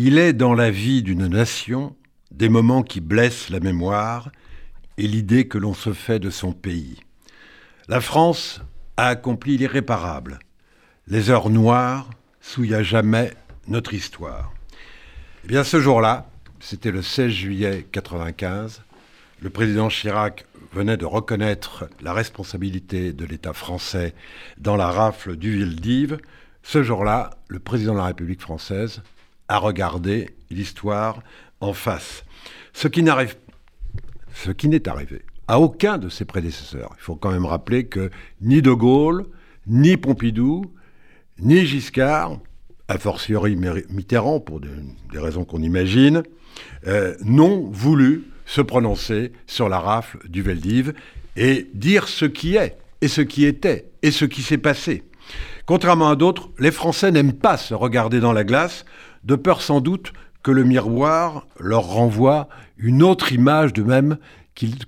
Il est dans la vie d'une nation des moments qui blessent la mémoire et l'idée que l'on se fait de son pays. La France a accompli l'irréparable. Les heures noires souillent à jamais notre histoire. Eh bien, ce jour-là, c'était le 16 juillet 95, le président Chirac venait de reconnaître la responsabilité de l'État français dans la rafle du Vildiv. Ce jour-là, le président de la République française a regardé l'histoire en face. Ce qui n'arrive, ce qui n'est arrivé à aucun de ses prédécesseurs. Il faut quand même rappeler que ni De Gaulle, ni Pompidou, ni Giscard, a fortiori Mitterrand, pour des raisons qu'on imagine, euh, n'ont voulu se prononcer sur la rafle du Veldiv et dire ce qui est, et ce qui était, et ce qui s'est passé. Contrairement à d'autres, les Français n'aiment pas se regarder dans la glace, de peur sans doute que le miroir leur renvoie une autre image de même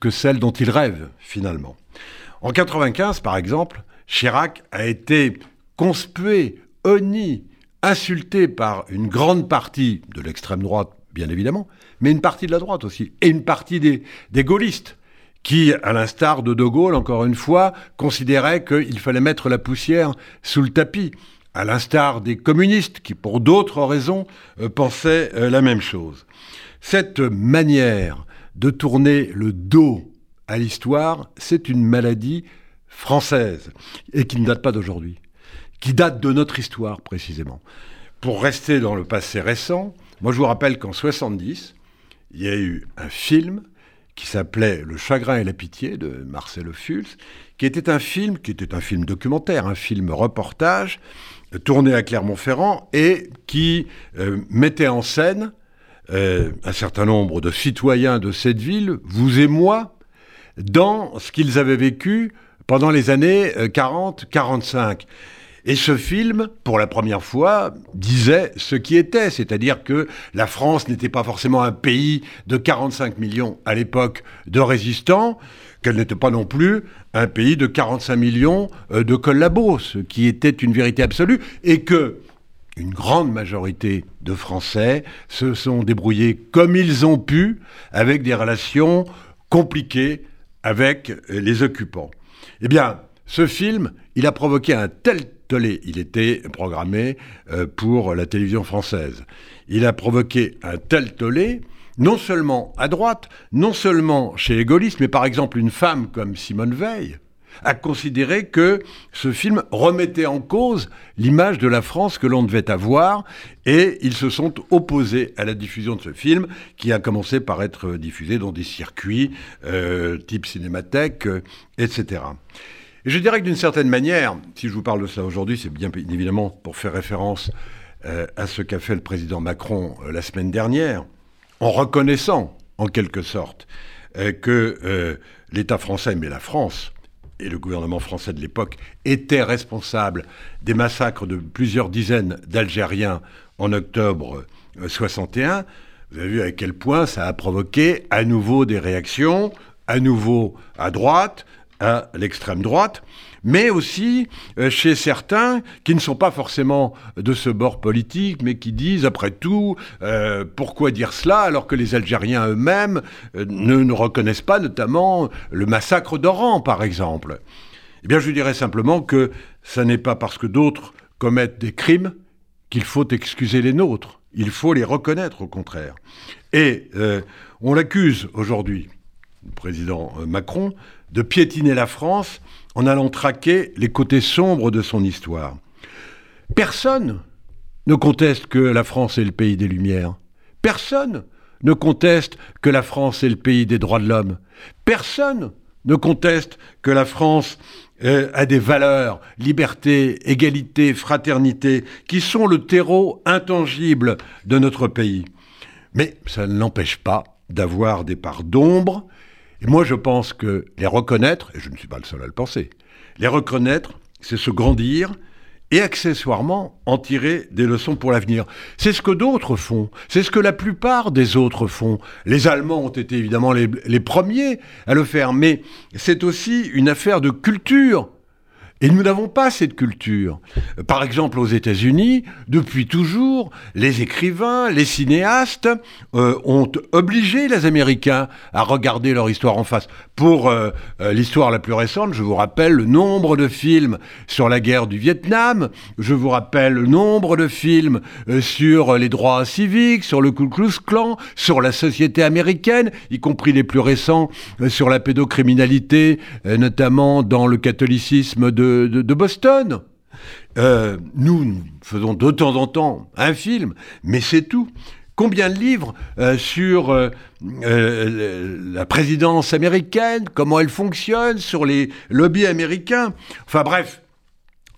que celle dont ils rêvent finalement. En 95, par exemple, Chirac a été conspué, honni, insulté par une grande partie de l'extrême droite, bien évidemment, mais une partie de la droite aussi, et une partie des, des gaullistes, qui, à l'instar de De Gaulle, encore une fois, considéraient qu'il fallait mettre la poussière sous le tapis, à l'instar des communistes, qui, pour d'autres raisons, euh, pensaient euh, la même chose. Cette manière de tourner le dos à l'histoire, c'est une maladie française, et qui ne date pas d'aujourd'hui, qui date de notre histoire précisément. Pour rester dans le passé récent, moi je vous rappelle qu'en 70, il y a eu un film qui s'appelait Le chagrin et la pitié de Marcel Fulz, qui était un film, qui était un film documentaire, un film reportage, tourné à Clermont-Ferrand et qui euh, mettait en scène euh, un certain nombre de citoyens de cette ville, vous et moi, dans ce qu'ils avaient vécu pendant les années 40-45. Et ce film, pour la première fois, disait ce qui était, c'est-à-dire que la France n'était pas forcément un pays de 45 millions à l'époque de résistants, qu'elle n'était pas non plus un pays de 45 millions euh, de collabos, ce qui était une vérité absolue, et que une grande majorité de Français se sont débrouillés comme ils ont pu avec des relations compliquées avec les occupants. Eh bien, ce film, il a provoqué un tel tollé. Il était programmé euh, pour la télévision française. Il a provoqué un tel tollé, non seulement à droite, non seulement chez les gaullistes, mais par exemple une femme comme Simone Veil, a considéré que ce film remettait en cause l'image de la France que l'on devait avoir, et ils se sont opposés à la diffusion de ce film, qui a commencé par être diffusé dans des circuits euh, type cinémathèque, euh, etc. Et je dirais que d'une certaine manière, si je vous parle de ça aujourd'hui, c'est bien évidemment pour faire référence euh, à ce qu'a fait le président Macron la semaine dernière, en reconnaissant en quelque sorte que l'État français, mais la France, et le gouvernement français de l'époque était responsable des massacres de plusieurs dizaines d'Algériens en octobre 61, euh, vous avez vu à quel point ça a provoqué à nouveau des réactions, à nouveau à droite, à l'extrême droite mais aussi euh, chez certains qui ne sont pas forcément de ce bord politique, mais qui disent, après tout, euh, pourquoi dire cela alors que les Algériens eux-mêmes euh, ne, reconnaissent pas notamment le massacre d'Oran, par exemple Eh bien, je dirais simplement que ce n'est pas parce que d'autres commettent des crimes qu'il faut excuser les nôtres. Il faut les reconnaître, au contraire. Et on l'accuse aujourd'hui, le président Macron, de piétiner la France en allant traquer les côtés sombres de son histoire. Personne ne conteste que la France est le pays des Lumières. Personne ne conteste que la France est le pays des droits de l'homme. Personne ne conteste que la France euh, a des valeurs, liberté, égalité, fraternité, qui sont le terreau intangible de notre pays. Mais ça ne l'empêche pas d'avoir des parts d'ombre et moi, je pense que les reconnaître, et je ne suis pas le seul à le penser, les reconnaître, c'est se grandir et accessoirement en tirer des leçons pour l'avenir. C'est ce que d'autres font, c'est ce que la plupart des autres font. Les Allemands ont été évidemment les, les premiers à le faire, mais c'est aussi une affaire de culture Et nous n'avons pas cette culture. Par exemple, aux États-Unis, depuis toujours, les écrivains, les cinéastes euh, ont obligé les Américains à regarder leur histoire en face. Pour euh, euh, l'histoire la plus récente, je vous rappelle le nombre de films sur la guerre du Vietnam, je vous rappelle le nombre de films sur les droits civiques, sur le Ku Klux Klan, sur la société américaine, y compris les plus récents sur la pédocriminalité, notamment dans le catholicisme de de, Boston. Euh, nous, faisons de temps en temps un film, mais c'est tout. Combien de livres euh, sur euh, la présidence américaine, comment elle fonctionne, sur les lobbies américains? Enfin bref,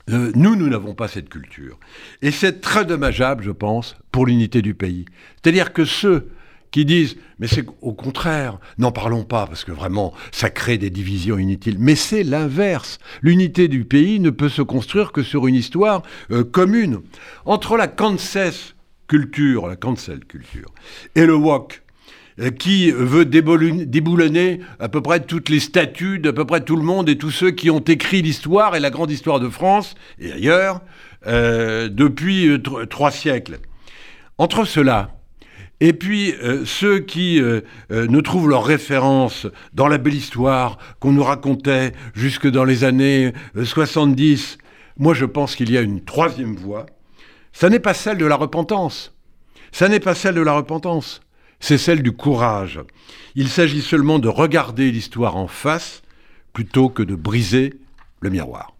nous, nous n'avons pas cette culture. Et c'est très dommageable, je pense, pour l'unité du pays. C'est-à-dire que ceux qui disent mais c'est au contraire, n'en parlons pas parce que vraiment ça crée des divisions inutiles. Mais c'est l'inverse. L'unité du pays ne peut se construire que sur une histoire euh, commune. Entre la Kansas culture, la cancel culture, et le wok, euh, qui veut déboulonner à peu près toutes les statues d'à peu près tout le monde et tous ceux qui ont écrit l'histoire et la grande histoire de France et ailleurs euh, depuis trois siècles. Entre cela et puis, euh, ceux qui euh, euh, ne trouvent leur référence dans la belle histoire qu'on nous racontait jusque dans les années 70, moi je pense qu'il y a une troisième voie. Ça n'est pas celle de la repentance. Ça n'est pas celle de la repentance. C'est celle du courage. Il s'agit seulement de regarder l'histoire en face plutôt que de briser le miroir.